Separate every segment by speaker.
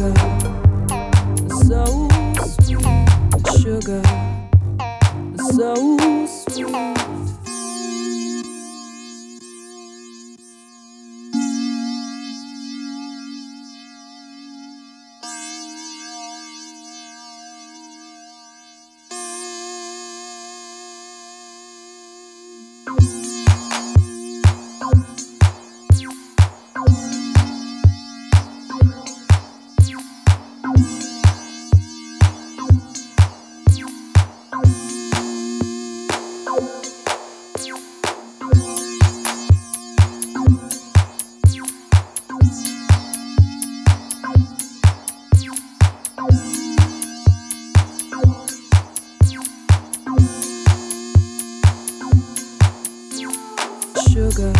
Speaker 1: good. sugar,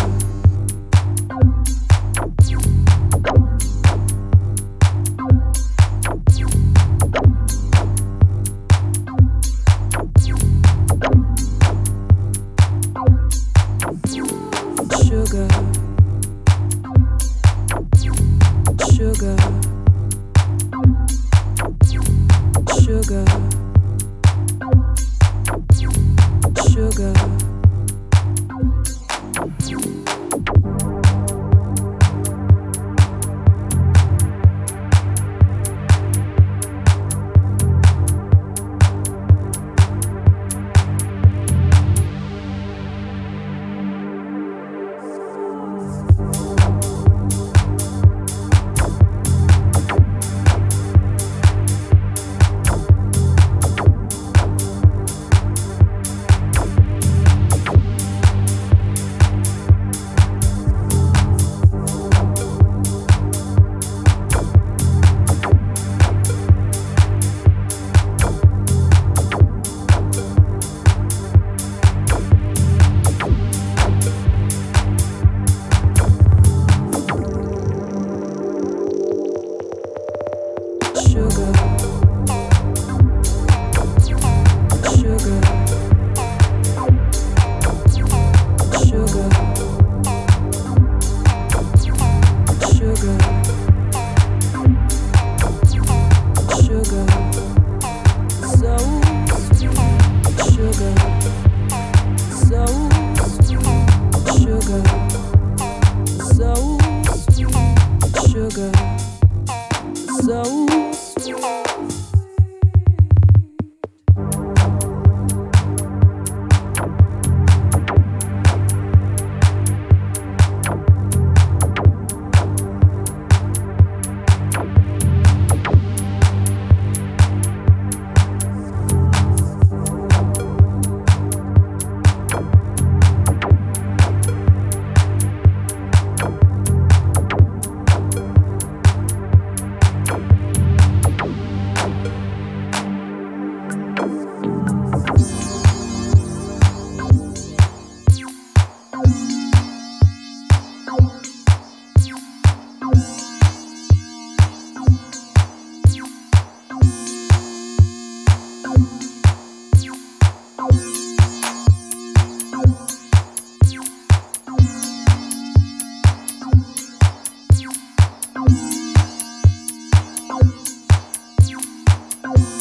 Speaker 1: sugar. Bye.